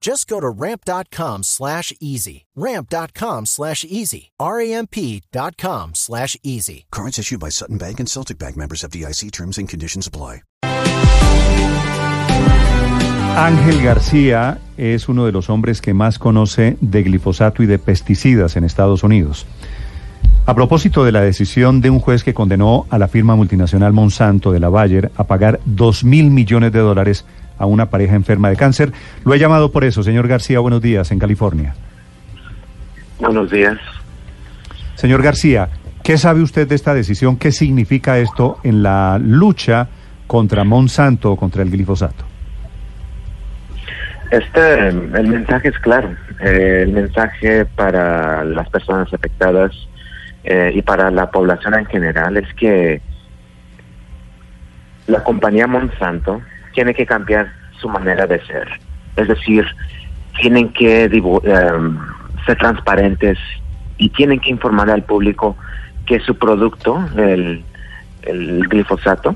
Just go to ramp.com slash easy. Ramp.com slash easy. R-A-M-P.com slash easy. Cards issued by Sutton Bank and Celtic Bank members of DIC terms and conditions apply. Ángel García es uno de los hombres que más conoce de glifosato y de pesticidas en Estados Unidos. A propósito de la decisión de un juez que condenó a la firma multinacional Monsanto de la Bayer a pagar 2 mil millones de dólares a una pareja enferma de cáncer, lo he llamado por eso. Señor García, buenos días en California. Buenos días. Señor García, ¿qué sabe usted de esta decisión? ¿Qué significa esto en la lucha contra Monsanto o contra el glifosato? Este, el mensaje es claro. Eh, el mensaje para las personas afectadas eh, y para la población en general es que la compañía Monsanto tiene que cambiar su manera de ser. Es decir, tienen que em, ser transparentes y tienen que informar al público que su producto, el, glifosato,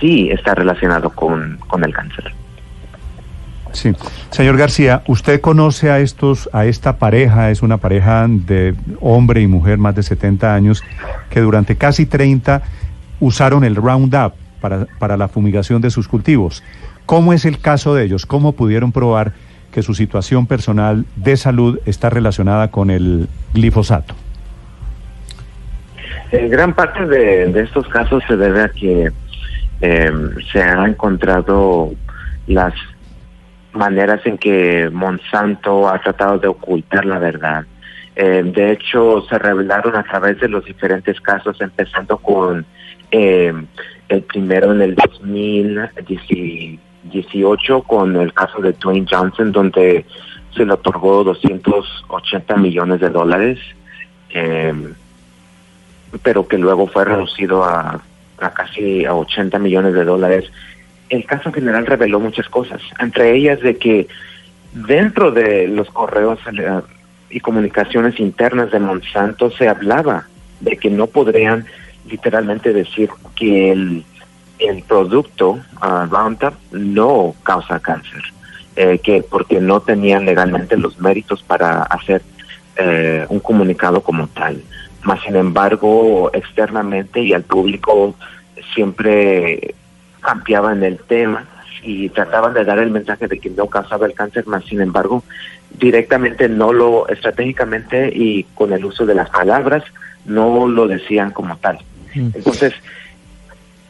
sí está relacionado con, con el cáncer. Sí. Señor García, ¿usted conoce a estos, a esta pareja? Es una pareja de hombre y mujer más de 70 años que durante casi 30 usaron el Roundup para, para la fumigación de sus cultivos. ¿Cómo es el caso de ellos? ¿Cómo pudieron probar que su situación personal de salud está relacionada con el glifosato? En gran parte de, estos casos se debe a que em, se han encontrado las maneras en que Monsanto ha tratado de ocultar la verdad. Em, de hecho, se revelaron a través de los diferentes casos, empezando con em, el primero en el 2018 con el caso de Dwayne Johnson, donde se le otorgó 280 millones de dólares, pero que luego fue reducido a, casi a 80 millones de dólares. El caso en general reveló muchas cosas, entre ellas de que dentro de los correos eh, y comunicaciones internas de Monsanto se hablaba de que no podrían literalmente decir que el, el producto uh, Roundup no causa cáncer, eh, que porque no tenían legalmente los méritos para hacer eh, un comunicado como tal. Más sin embargo, externamente y al público siempre cambiaban el tema y trataban de dar el mensaje de que no causaba el cáncer, más sin embargo, directamente no lo, estratégicamente y con el uso de las palabras, no lo decían como tal. Mm. Entonces,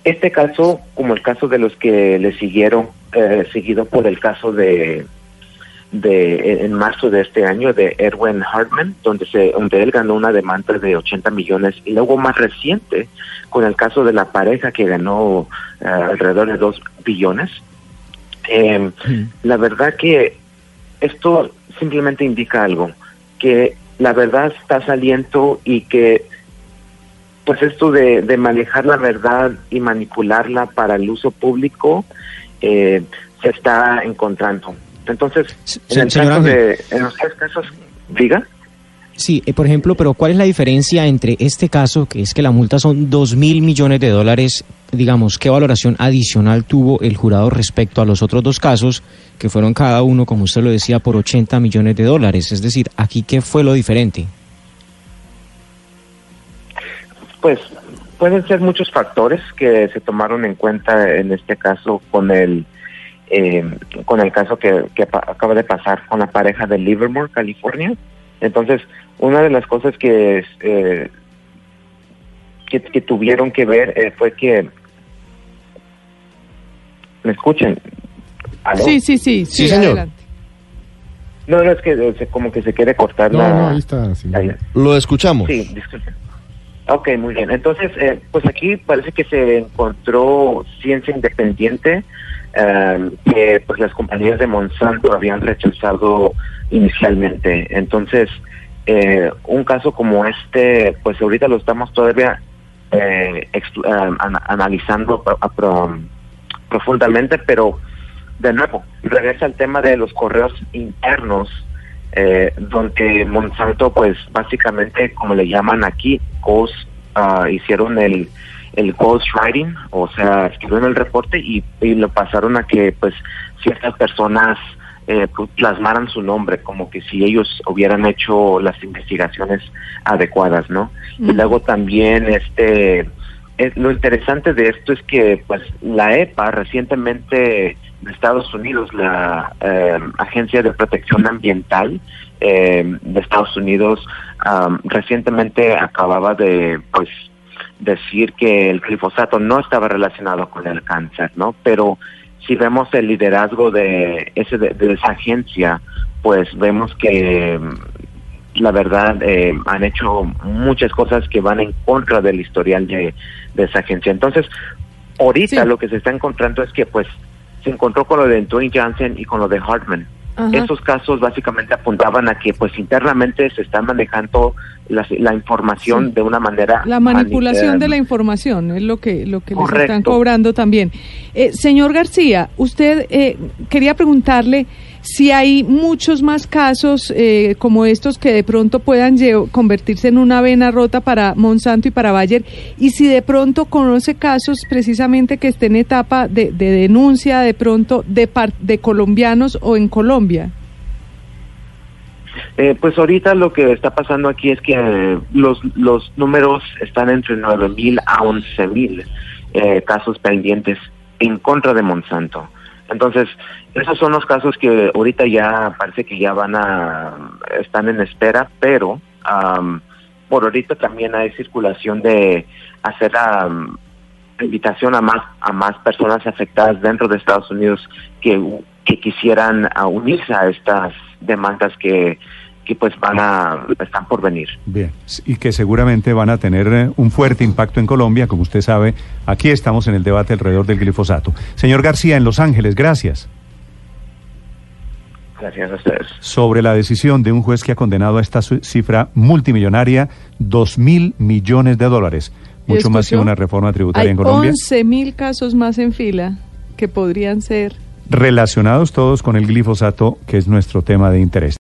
este caso, como el caso de los que le siguieron, eh, seguido por el caso de de en marzo de este año de Erwin Hartman, donde se donde él ganó una demanda de 80 millones y luego más reciente con el caso de la pareja que ganó eh, alrededor de 2 billones. Em, la verdad que esto simplemente indica algo, que la verdad está saliendo y que pues esto de, de manejar la verdad y manipularla para el uso público eh, se está encontrando. Entonces, en, el caso de, en los tres casos, diga. Sí, eh, por ejemplo, pero ¿cuál es la diferencia entre este caso, que es que la multa son dos mil millones de dólares, digamos, qué valoración adicional tuvo el jurado respecto a los otros dos casos, que fueron cada uno, como usted lo decía, por 80 millones de dólares? Es decir, aquí, ¿qué fue lo diferente? Pues pueden ser muchos factores que se tomaron en cuenta en este caso con el eh, con el caso que, acaba de pasar con la pareja de Livermore, California. Entonces, una de las cosas que, eh, que, que tuvieron que ver eh, fue que me escuchen ¿Aló? Sí, sí, sí, sí, señor. adelante. no no es que se- como que se quiere cortar No, la no, ahí está. sí. Ahí. Lo escuchamos. Sí, disculpen. Ok, muy bien. Entonces, eh, pues aquí parece que se encontró ciencia independiente eh, que pues las compañías de Monsanto habían rechazado inicialmente. Entonces, eh, un caso como este, pues ahorita lo estamos todavía eh, eh, ana- analizando profundamente, pero de nuevo, regresa al tema de los correos internos eh, donde Monsanto, pues básicamente, como le llaman aquí, ghost, ah, hicieron el, el ghost writing, o sea, escribieron el reporte y, y lo pasaron a que, pues, ciertas personas eh, pues, plasmaran su nombre, como que si ellos hubieran hecho las investigaciones adecuadas, ¿no? Y luego también, este, es- lo interesante de esto es que, pues, la EPA recientemente de Estados Unidos, la eh, Agencia de Protección Ambiental eh, de Estados Unidos, recientemente acababa de, pues, decir que el glifosato no estaba relacionado con el cáncer, ¿no? Pero si vemos el liderazgo de, ese, de, esa agencia, pues vemos que la verdad eh, han hecho muchas cosas que van en contra del historial de, de esa agencia. Entonces, ahorita Sí. lo que se está encontrando es que pues se encontró con lo de Dwayne Johnson y con lo de Hartman. Ajá. Esos casos básicamente apuntaban a que pues internamente se está manejando la, la información Sí. de una manera La manipulación mani- de la información es lo que lo que les están cobrando también. Eh, señor García, usted eh, quería preguntarle si hay muchos más casos eh, como estos que de pronto puedan convertirse en una vena rota para Monsanto y para Bayer y si de pronto conoce casos precisamente que estén en etapa de, de denuncia de pronto de, par- de colombianos o en Colombia. Eh, pues ahorita lo que está pasando aquí es que eh, los, los números están entre 9.000 a 11.000 eh, casos pendientes en contra de Monsanto. Entonces, esos son los casos que ahorita ya parece que ya van a, están en espera, pero am, por ahorita también hay circulación de hacer am, invitación a más, a más personas afectadas dentro de Estados Unidos que, quisieran unirse a estas demandas que, que pues van a, están por venir. Bien, y que seguramente van a tener eh, un fuerte impacto en Colombia, como usted sabe, aquí estamos en el debate alrededor del glifosato. Señor García, en Los Ángeles, gracias. Gracias a ustedes. Sobre la decisión de un juez que ha condenado a esta cifra multimillonaria, dos mil millones de dólares, mucho más que una reforma tributaria Hay en Colombia, 11 mil casos más en fila que podrían ser relacionados todos con el glifosato, que es nuestro tema de interés.